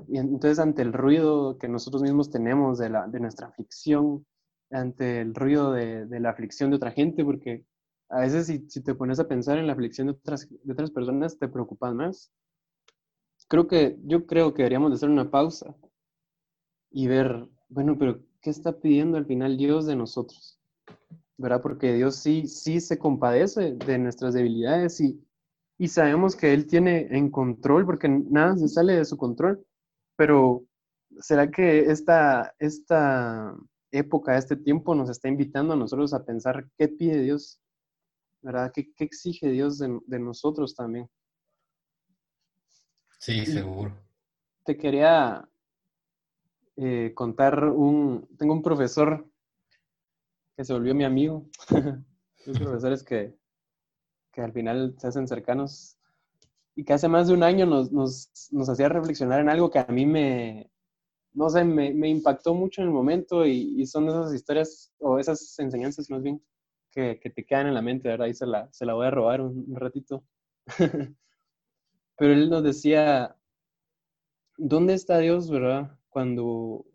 Y entonces ante el ruido que nosotros mismos tenemos de, la, de nuestra aflicción, ante el ruido de, de, la aflicción de otra gente, porque a veces si, si, te pones a pensar en la aflicción de otras, de otras personas, te preocupas más. Creo que, yo creo que deberíamos de hacer una pausa y ver, bueno, pero ¿qué está pidiendo al final Dios de nosotros? ¿Verdad? Porque Dios sí, sí se compadece de nuestras debilidades y, y sabemos que Él tiene en control, porque nada se sale de su control, pero ¿será que esta, esta época, este tiempo nos está invitando a nosotros a pensar qué pide Dios? ¿Verdad? ¿Qué, qué exige Dios de, nosotros también? Sí, seguro. Te quería eh, contar un... Tengo un profesor que se volvió mi amigo. [LAUGHS] Los profesores que, que al final se hacen cercanos y que hace más de un año nos, nos, nos hacía reflexionar en algo que a mí me, no sé, me, impactó mucho en el momento y, son esas historias o esas enseñanzas más bien que, que, te quedan en la mente, ¿verdad? Y se la, se la voy a robar un, un ratito. [LAUGHS] Pero él nos decía, ¿dónde está Dios, verdad? Cuando,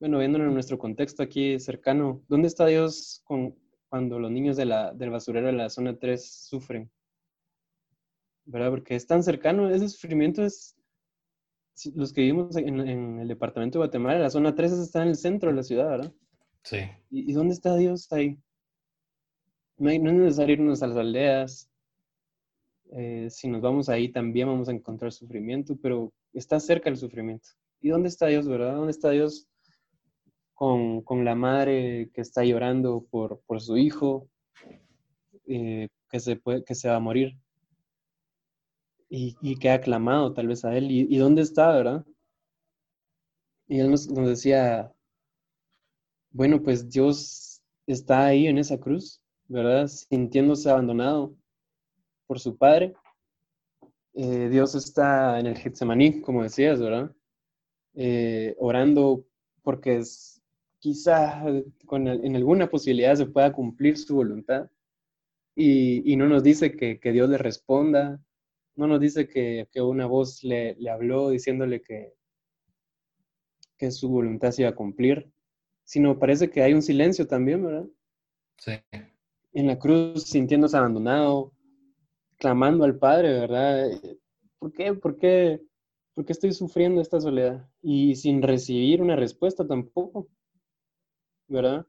bueno, viéndolo en nuestro contexto aquí cercano, ¿dónde está Dios con, cuando los niños de la, del basurero de la zona 3 sufren. ¿Verdad? Porque es tan cercano, ese sufrimiento es, los que vivimos en, el departamento de Guatemala, la zona 3 está en el centro de la ciudad, ¿verdad? Sí. ¿Y, dónde está Dios ahí? No, es necesario irnos a las aldeas. Eh, si nos vamos ahí también vamos a encontrar sufrimiento, pero está cerca el sufrimiento. ¿Y dónde está Dios, verdad? ¿Dónde está Dios con, con la madre que está llorando por, por su hijo, eh, que, se puede, que se va a morir y, y, que ha clamado tal vez a él. ¿Y, dónde está, verdad? Y él nos, nos decía, bueno, pues Dios está ahí en esa cruz, ¿verdad? Sintiéndose abandonado por su padre. Eh, Dios está en el Getsemaní, como decías, ¿verdad? Eh, orando porque es, quizá con, en alguna posibilidad se pueda cumplir su voluntad. Y, y no nos dice que, que, Dios le responda, no nos dice que, que una voz le, le, habló diciéndole que, que su voluntad se iba a cumplir, sino parece que hay un silencio también, ¿verdad? Sí. En la cruz sintiéndose abandonado, clamando al Padre, ¿verdad? ¿Por qué? ¿Por qué? ¿Por qué estoy sufriendo esta soledad? Y sin recibir una respuesta tampoco. ¿verdad?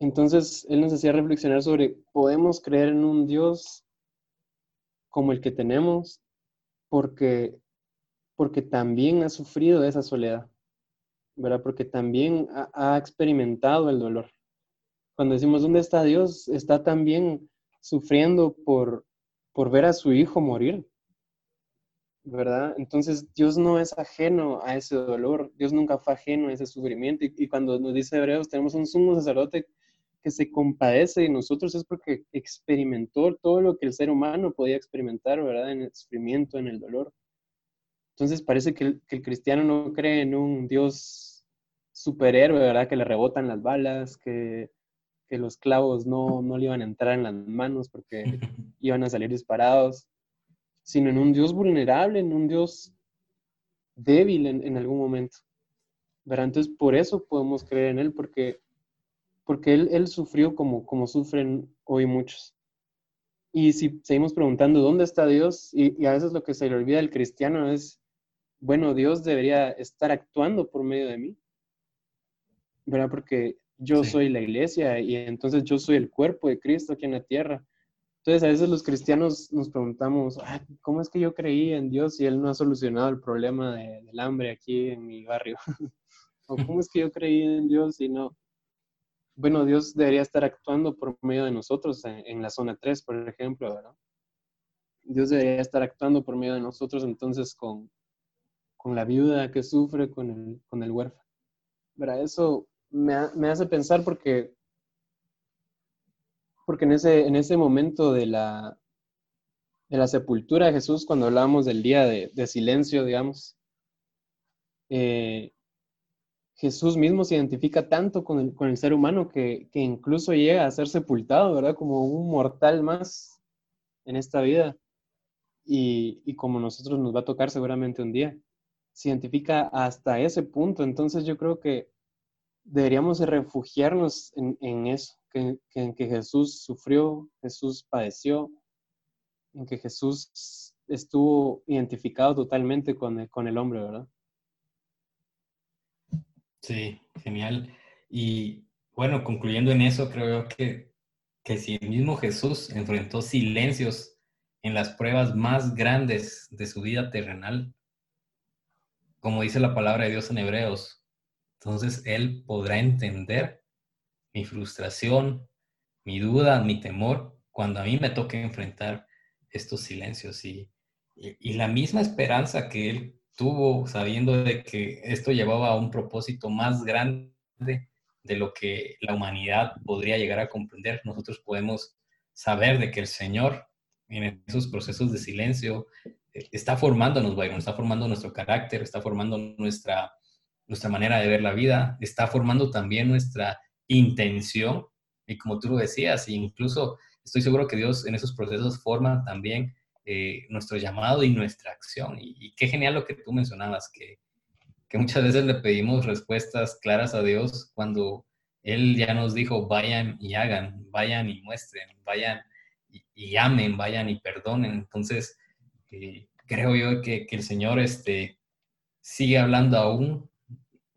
Entonces, él nos hacía reflexionar sobre, ¿podemos creer en un Dios como el que tenemos? Porque, porque también ha sufrido esa soledad, ¿verdad? Porque también ha, experimentado el dolor. Cuando decimos, ¿dónde está Dios? Está también sufriendo por, por ver a su hijo morir, ¿verdad? Entonces Dios no es ajeno a ese dolor, Dios nunca fue ajeno a ese sufrimiento y, cuando nos dice Hebreos, tenemos un sumo sacerdote que se compadece de nosotros es porque experimentó todo lo que el ser humano podía experimentar, ¿verdad? En el sufrimiento, en el dolor. Entonces parece que el, que el cristiano no cree en un Dios superhéroe, ¿verdad? Que le rebotan las balas, que, que los clavos no, no le iban a entrar en las manos porque [LAUGHS] iban a salir disparados sino en un Dios vulnerable, en un Dios débil en, algún momento. ¿verdad? Entonces, por eso podemos creer en Él, porque, porque él, él sufrió como, como sufren hoy muchos. Y si seguimos preguntando, ¿dónde está Dios? Y, a veces lo que se le olvida al cristiano es, bueno, Dios debería estar actuando por medio de mí, ¿verdad? Porque yo soy la iglesia y entonces yo soy el cuerpo de Cristo aquí en la tierra. Entonces, a veces los cristianos nos preguntamos, ¿cómo es que yo creí en Dios y Él no ha solucionado el problema del hambre aquí en mi barrio? [LAUGHS] ¿O cómo es que yo creí en Dios y no? Bueno, Dios debería estar actuando por medio de nosotros en, la zona 3, por ejemplo, ¿verdad? Dios debería estar actuando por medio de nosotros entonces con, con la viuda que sufre, con el, con el huérfano. ¿Verdad? Eso me, me, hace pensar porque, porque en, ese, en ese momento de la, de la sepultura de Jesús, cuando hablábamos del día de, de silencio, digamos, eh, Jesús mismo se identifica tanto con el, con el ser humano que, que, incluso llega a ser sepultado, ¿verdad? Como un mortal más en esta vida. Y, y, como nosotros nos va a tocar seguramente un día. Se identifica hasta ese punto. Entonces yo creo que deberíamos refugiarnos en, en eso, que, que, en que Jesús sufrió, Jesús padeció, en que Jesús estuvo identificado totalmente con el, con el hombre, ¿verdad? Sí, genial. Y bueno, concluyendo en eso, creo que, que si el mismo Jesús enfrentó silencios en las pruebas más grandes de su vida terrenal, como dice la palabra de Dios en Hebreos, entonces Él podrá entender mi frustración, mi duda, mi temor, cuando a mí me toque enfrentar estos silencios y, y, y la misma esperanza que Él tuvo sabiendo de que esto llevaba a un propósito más grande de lo que la humanidad podría llegar a comprender. Nosotros podemos saber de que el Señor en esos procesos de silencio eh, está formándonos, Byron, está formando nuestro carácter, está formando nuestra, nuestra manera de ver la vida, está formando también nuestra intención. Y como tú lo decías, incluso estoy seguro que Dios en esos procesos forma también eh, nuestro llamado y nuestra acción. Y, qué genial lo que tú mencionabas, que, que, muchas veces le pedimos respuestas claras a Dios cuando Él ya nos dijo, vayan y hagan, vayan y muestren, vayan y, amen, vayan y perdonen. Entonces, eh, creo yo que, que, el Señor este, sigue hablando aún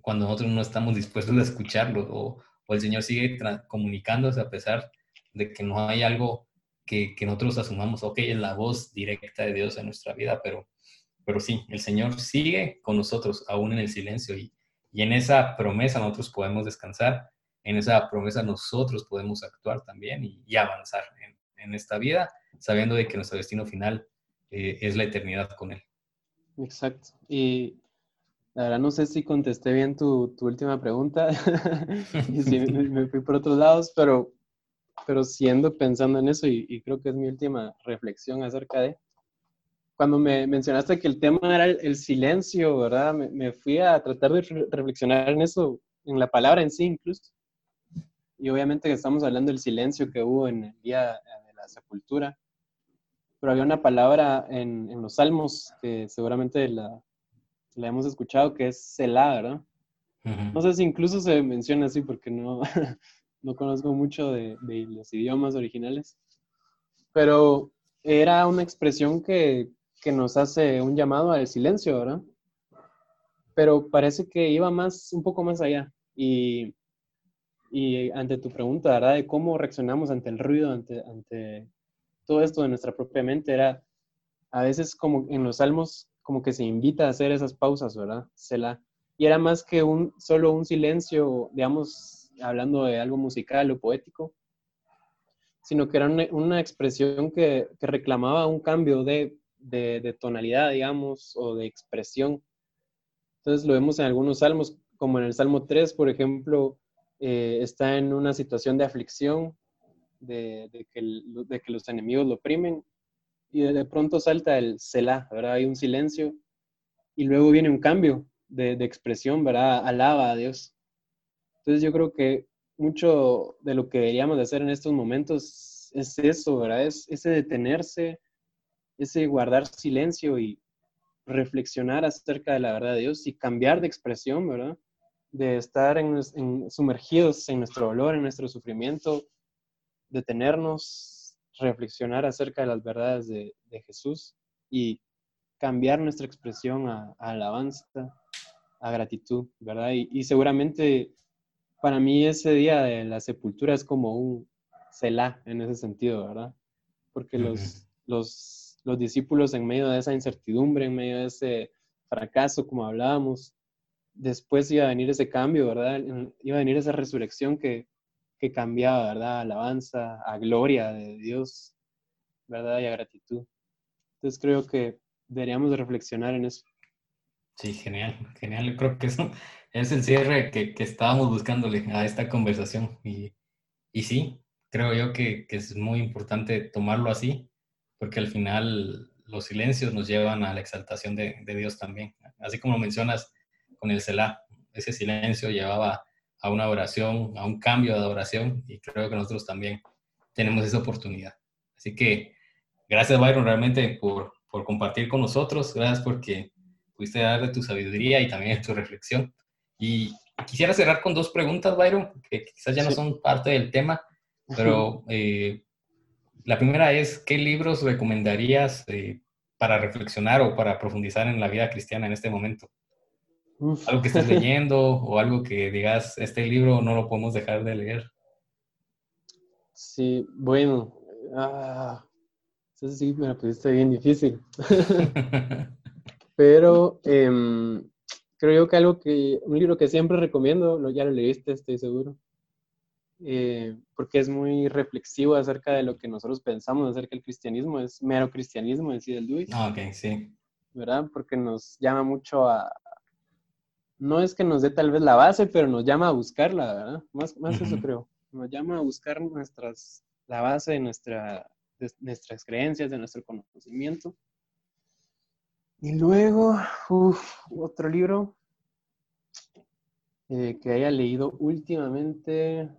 cuando nosotros no estamos dispuestos a escucharlo o el Señor sigue comunicándose a pesar de que no hay algo que, nosotros asumamos, ok, es la voz directa de Dios en nuestra vida, pero, pero sí, el Señor sigue con nosotros aún en el silencio y, y en esa promesa nosotros podemos descansar, en esa promesa nosotros podemos actuar también y, avanzar en, en, esta vida, sabiendo de que nuestro destino final eh, es la eternidad con Él. Exacto. Y la verdad no sé si contesté bien tu, tu última pregunta [LAUGHS] y si me, me, fui por otros lados, pero pero siendo pensando en eso, y, creo que es mi última reflexión acerca de, cuando me mencionaste que el tema era el, silencio, ¿verdad? Me, fui a tratar de reflexionar en eso, en la palabra en sí incluso. Y obviamente que estamos hablando del silencio que hubo en el día de la sepultura, pero había una palabra en, en los salmos que seguramente la, la hemos escuchado, que es Selah, ¿verdad? No sé si incluso se menciona así porque no, [LAUGHS] no conozco mucho de, los idiomas originales, pero era una expresión que, nos hace un llamado al silencio, ¿verdad? Pero parece que iba más, un poco más allá. Y, ante tu pregunta, ¿verdad? De cómo reaccionamos ante el ruido, ante, ante todo esto de nuestra propia mente, era a veces como en los salmos, como que se invita a hacer esas pausas, ¿verdad? Y era más que un, solo un silencio, digamos, hablando de algo musical o poético, sino que era una, expresión que, reclamaba un cambio de, tonalidad, digamos, o de expresión. Entonces lo vemos en algunos salmos, como en el Salmo 3, por ejemplo, eh, está en una situación de aflicción, de, que los enemigos lo oprimen, y de, pronto salta el Selah, ¿verdad? Hay un silencio, y luego viene un cambio de, de expresión, ¿verdad? Alaba a Dios. Entonces yo creo que mucho de lo que deberíamos de hacer en estos momentos es eso, ¿verdad? Es ese detenerse, ese guardar silencio y reflexionar acerca de la verdad de Dios y cambiar de expresión, ¿verdad? De estar en, sumergidos en nuestro dolor, en nuestro sufrimiento, detenernos, reflexionar acerca de las verdades de, Jesús y cambiar nuestra expresión a, alabanza, a gratitud, ¿verdad? y seguramente para mí ese día de la sepultura es como un celá en ese sentido, ¿verdad? Porque los, los, los discípulos en medio de esa incertidumbre, en medio de ese fracaso, como hablábamos, después iba a venir ese cambio, ¿verdad? Iba a venir esa resurrección que, que cambiaba, ¿verdad? Alabanza, a gloria de Dios, ¿verdad? Y a gratitud. Entonces creo que deberíamos reflexionar en eso. Sí, genial, genial. Creo que eso es el cierre que, que estábamos buscándole a esta conversación. Y, y sí, creo yo que, que, es muy importante tomarlo así, porque al final los silencios nos llevan a la exaltación de, de Dios también. Así como mencionas con el Selah, ese silencio llevaba a una oración, a un cambio de adoración, y creo que nosotros también tenemos esa oportunidad. Así que gracias, Byron, realmente por, por compartir con nosotros. Gracias porque pudiste dar de tu sabiduría y también de tu reflexión. Y quisiera cerrar con dos preguntas, Byron, que quizás ya no son parte del tema, pero [LAUGHS] eh, la primera es, ¿qué libros recomendarías eh, para reflexionar o para profundizar en la vida cristiana en este momento? Algo que estés [LAUGHS] leyendo o algo que digas, este libro no lo podemos dejar de leer. Sí, bueno, ah, eso sí me la pusiste bien difícil. [LAUGHS] Pero eh, creo que algo que, un libro que siempre recomiendo, lo, ya lo leíste, estoy seguro, eh, porque es muy reflexivo acerca de lo que nosotros pensamos acerca del cristianismo, es mero cristianismo en sí del Luis. Ah, ok, sí. ¿Verdad? Porque nos llama mucho a, no es que nos dé tal vez la base, pero nos llama a buscarla, ¿verdad? Más, más eso creo. Nos llama a buscar nuestras, la base de, nuestra, de nuestras creencias, de nuestro conocimiento. Y luego, otro libro eh, que haya leído últimamente.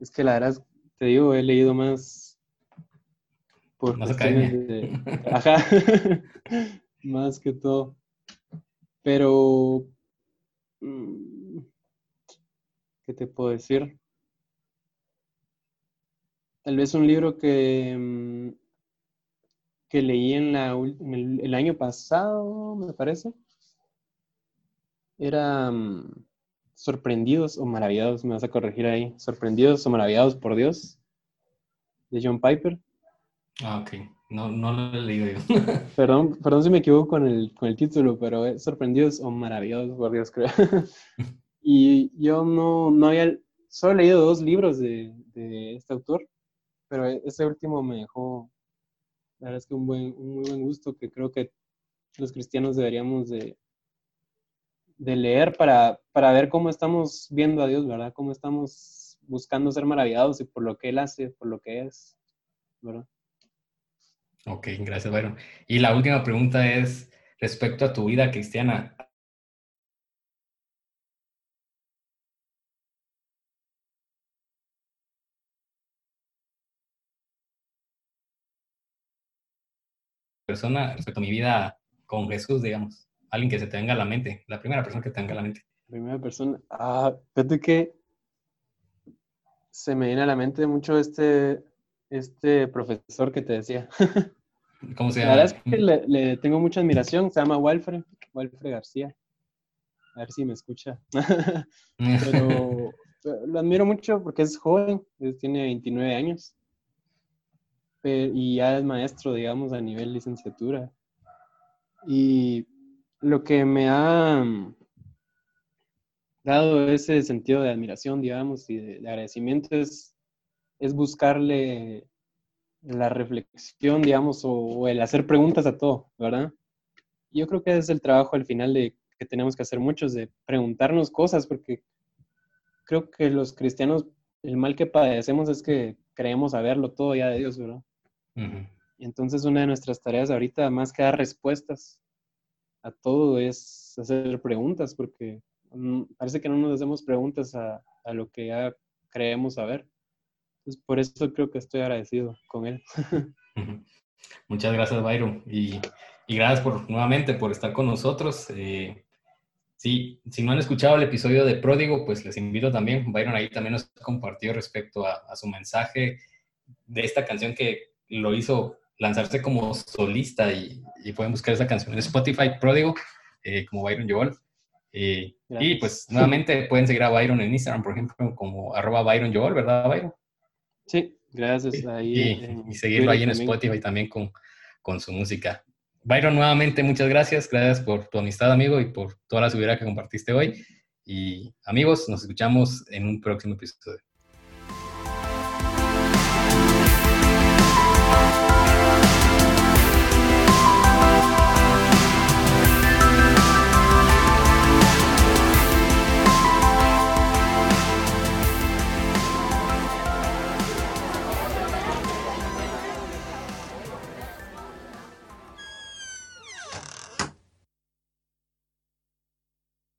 Es que la verdad, te digo, he leído más por más de, [LAUGHS] Ajá, [LAUGHS] más que todo. Pero, mm, ¿qué te puedo decir? Tal vez un libro que mm, que leí en, la, el, año pasado, me parece. Era mm, Sorprendidos o Maravillados, me vas a corregir ahí. Sorprendidos o Maravillados por Dios, de John Piper. Ah, ok. No, no lo he leído yo. [LAUGHS] perdón, perdón si me equivoco con el, con el título, pero es Sorprendidos o Maravillados por Dios, creo. [LAUGHS] y yo no, no había, solo he leído dos libros de, de este autor, pero ese último me dejó la verdad es que un, buen, un muy buen gusto que creo que los cristianos deberíamos de, de leer para, para ver cómo estamos viendo a Dios, ¿verdad? Cómo estamos buscando ser maravillados y por lo que Él hace, por lo que es, ¿verdad? Ok, gracias, Byron. Y la última pregunta es respecto a tu vida cristiana. Persona respecto a mi vida con Jesús, digamos? Alguien que se tenga a la mente, la primera persona que tenga a la mente. La primera persona, ah, fíjate que se me viene a la mente mucho este, este profesor que te decía. [LAUGHS] ¿Cómo se llama? La verdad es que le, tengo mucha admiración, se llama Walfred, Walfred García. A ver si me escucha. [LAUGHS] Pero [LAUGHS] lo admiro mucho porque es joven, tiene 29 años y ya es maestro, digamos, a nivel licenciatura. Y lo que me ha dado ese sentido de admiración, digamos, y de, agradecimiento es, es, buscarle la reflexión, digamos, o, el hacer preguntas a todo, ¿verdad? Yo creo que es el trabajo al final de que tenemos que hacer muchos, de preguntarnos cosas, porque creo que los cristianos, el mal que padecemos es que creemos saberlo todo ya de Dios, ¿verdad? Y entonces una de nuestras tareas ahorita, más que dar respuestas a todo, es hacer preguntas, porque parece que no nos hacemos preguntas a, a lo que ya creemos saber. Entonces, por eso creo que estoy agradecido con él. [LAUGHS] Muchas gracias, Byron. Y, y, gracias por, nuevamente por estar con nosotros. Eh, sí, si no han escuchado el episodio de Pródigo, pues les invito también. Byron ahí también nos compartió respecto a, a su mensaje de esta canción que lo hizo lanzarse como solista y, pueden buscar esa canción en Spotify, Pródigo, eh, como Byron Joel. Eh, y pues nuevamente pueden seguir a Byron en Instagram, por ejemplo, como arroba Byron Joel, ¿verdad, Byron? Sí, gracias. Ahí y, seguirlo ahí en Spotify también con, con su música. Byron, nuevamente muchas gracias. Gracias por tu amistad, amigo, y por toda la seguridad que compartiste hoy. Y amigos, nos escuchamos en un próximo episodio.